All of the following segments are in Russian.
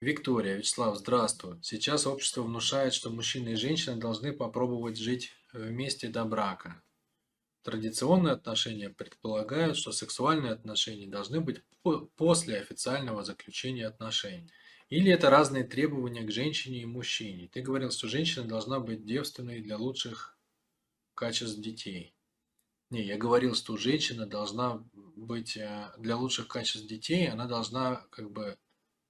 Виктория, Вячеслав, здравствуй. Сейчас общество внушает, что мужчина и женщина должны попробовать жить вместе до брака. Традиционные отношения предполагают, что сексуальные отношения должны быть после официального заключения отношений. Или это разные требования к женщине и мужчине. Ты говорил, что женщина должна быть девственной для лучших качеств детей. Не, я говорил, что женщина должна быть э, для лучших качеств детей, она должна как бы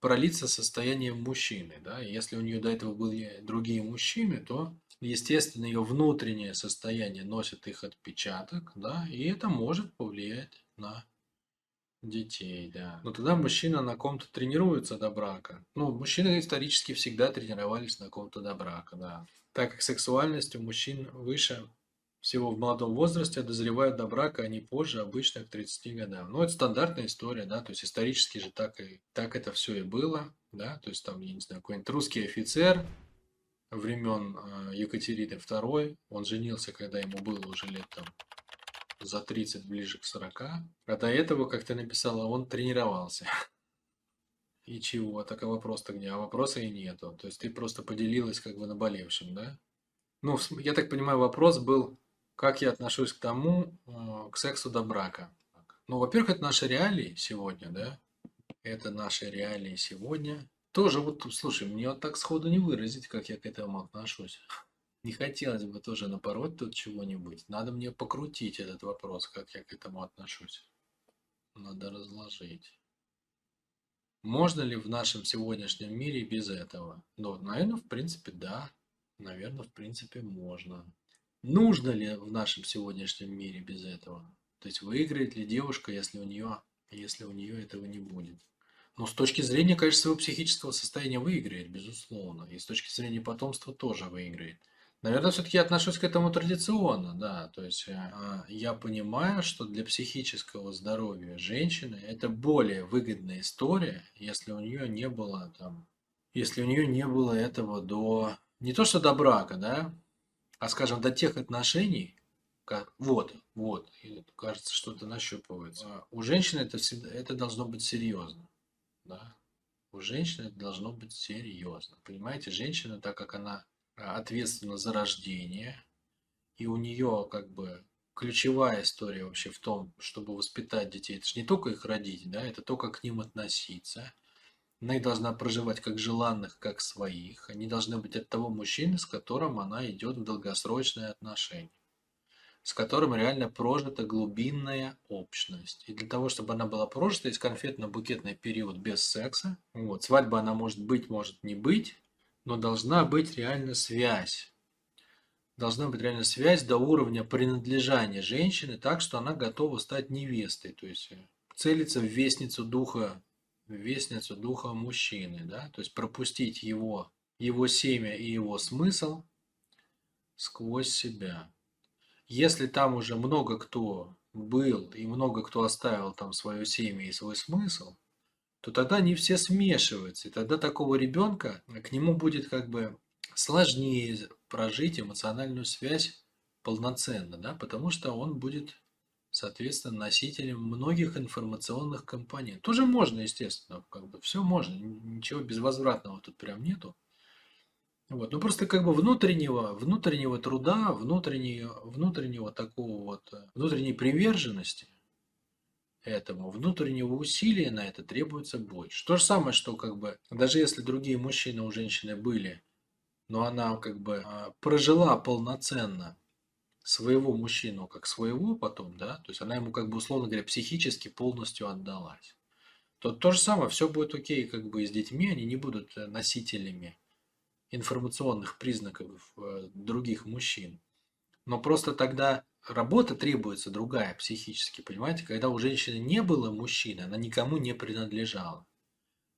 пролиться состоянием мужчины, да, если у нее до этого были другие мужчины, то, естественно, ее внутреннее состояние носит их отпечаток, да, и это может повлиять на детей, да. Но тогда мужчина на ком-то тренируется до брака. Ну, мужчины исторически всегда тренировались на ком-то до брака, да. Так как сексуальность у мужчин выше всего в молодом возрасте, дозревают до брака они позже, обычно к 30 годам. Ну, это стандартная история, да, то есть исторически же так, и, так это все и было, да, то есть там, я не знаю, какой-нибудь русский офицер времен э, Екатерины II, он женился, когда ему было уже лет там за 30, ближе к 40, а до этого, как ты написала, он тренировался. И чего? Так а вопрос-то где? А вопроса и нету. То есть ты просто поделилась как бы наболевшим, да? Ну, я так понимаю, вопрос был как я отношусь к тому, э, к сексу до брака? Ну, во-первых, это наши реалии сегодня, да? Это наши реалии сегодня. Тоже вот, слушай, мне вот так сходу не выразить, как я к этому отношусь. Не хотелось бы тоже напороть тут чего-нибудь. Надо мне покрутить этот вопрос, как я к этому отношусь. Надо разложить. Можно ли в нашем сегодняшнем мире без этого? Ну, наверное, в принципе, да. Наверное, в принципе, можно. Нужно ли в нашем сегодняшнем мире без этого? То есть выиграет ли девушка, если у нее, если у нее этого не будет? Но с точки зрения, конечно, своего психического состояния выиграет, безусловно. И с точки зрения потомства тоже выиграет. Наверное, все-таки я отношусь к этому традиционно, да. То есть э, я понимаю, что для психического здоровья женщины это более выгодная история, если у нее не было там, если у нее не было этого до не то что до брака, да, а скажем, до тех отношений, как, вот, вот, кажется, что-то нащупывается. А у женщины это всегда, это должно быть серьезно, да. У женщины это должно быть серьезно. Понимаете, женщина, так как она а, ответственна за рождение, и у нее как бы ключевая история вообще в том, чтобы воспитать детей. Это же не только их родить, да, это то, как к ним относиться – она должна проживать как желанных, как своих. Они должны быть от того мужчины, с которым она идет в долгосрочные отношения, с которым реально прожита глубинная общность. И для того, чтобы она была прожита, есть конфетно-букетный период без секса. Вот. Свадьба она может быть, может не быть, но должна быть реально связь. Должна быть реально связь до уровня принадлежания женщины так, что она готова стать невестой. То есть целиться в вестницу духа вестницу духа мужчины, да, то есть пропустить его, его семя и его смысл сквозь себя. Если там уже много кто был и много кто оставил там свое семя и свой смысл, то тогда не все смешиваются, и тогда такого ребенка к нему будет как бы сложнее прожить эмоциональную связь полноценно, да, потому что он будет соответственно, носителем многих информационных компонентов. Тоже можно, естественно, как бы все можно, ничего безвозвратного тут прям нету. Вот. Ну просто как бы внутреннего, внутреннего труда, внутреннего, внутреннего такого вот, э, внутренней приверженности этому, внутреннего усилия на это требуется больше. То же самое, что как бы, даже если другие мужчины у женщины были, но она как бы а, прожила полноценно своего мужчину как своего потом, да, то есть она ему как бы, условно говоря, психически полностью отдалась. То то же самое, все будет окей как бы и с детьми, они не будут э, носителями информационных признаков э, других мужчин. Но просто тогда работа требуется другая психически, понимаете? Когда у женщины не было мужчины, она никому не принадлежала,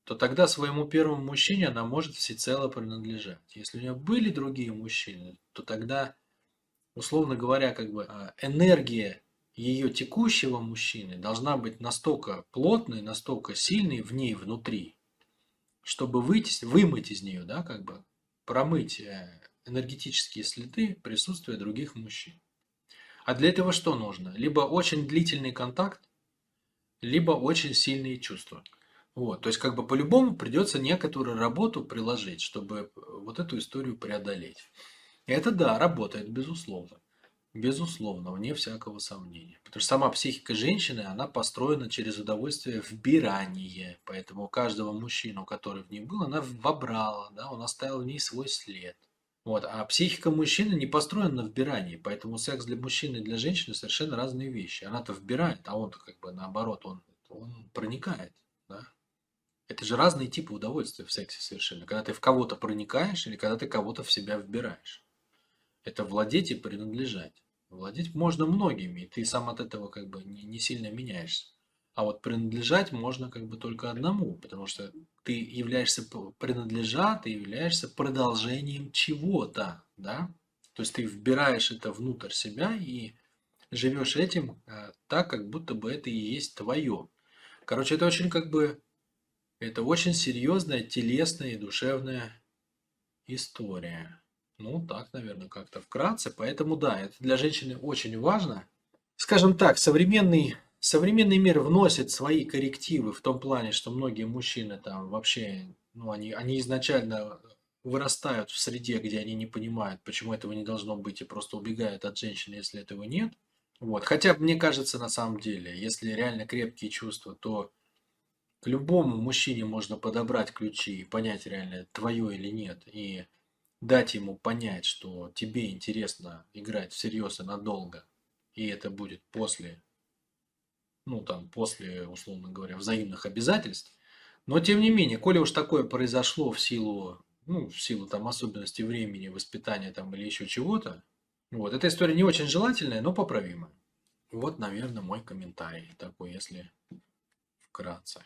то тогда своему первому мужчине она может всецело принадлежать. Если у нее были другие мужчины, то тогда условно говоря, как бы а, энергия ее текущего мужчины должна быть настолько плотной, настолько сильной в ней внутри, чтобы выйти, вымыть из нее, да, как бы промыть э, энергетические следы присутствия других мужчин. А для этого что нужно? Либо очень длительный контакт, либо очень сильные чувства. Вот, то есть как бы по-любому придется некоторую работу приложить, чтобы вот эту историю преодолеть. Это да, работает, безусловно. Безусловно, вне всякого сомнения. Потому что сама психика женщины, она построена через удовольствие вбирание. Поэтому у каждого мужчину, который в ней был, она вобрала, да, он оставил в ней свой след. Вот. А психика мужчины не построена на вбирании, поэтому секс для мужчины и для женщины совершенно разные вещи. Она-то вбирает, а он-то как бы наоборот, он, он проникает. Да? Это же разные типы удовольствия в сексе совершенно. Когда ты в кого-то проникаешь или когда ты кого-то в себя вбираешь. Это владеть и принадлежать. Владеть можно многими, и ты сам от этого как бы не, не сильно меняешься. А вот принадлежать можно как бы только одному, потому что ты являешься, принадлежа, ты являешься продолжением чего-то, да? То есть ты вбираешь это внутрь себя и живешь этим э, так, как будто бы это и есть твое. Короче, это очень как бы, это очень серьезная телесная и душевная история. Ну, так, наверное, как-то вкратце. Поэтому да, это для женщины очень важно. Скажем так, современный, современный мир вносит свои коррективы в том плане, что многие мужчины там вообще, ну, они, они изначально вырастают в среде, где они не понимают, почему этого не должно быть, и просто убегают от женщины, если этого нет. Вот. Хотя, мне кажется, на самом деле, если реально крепкие чувства, то к любому мужчине можно подобрать ключи и понять реально, твое или нет. И дать ему понять, что тебе интересно играть всерьез и надолго, и это будет после, ну там, после, условно говоря, взаимных обязательств. Но тем не менее, коли уж такое произошло в силу, ну, в силу там особенностей времени, воспитания там или еще чего-то, вот, эта история не очень желательная, но поправимая. Вот, наверное, мой комментарий такой, если вкратце.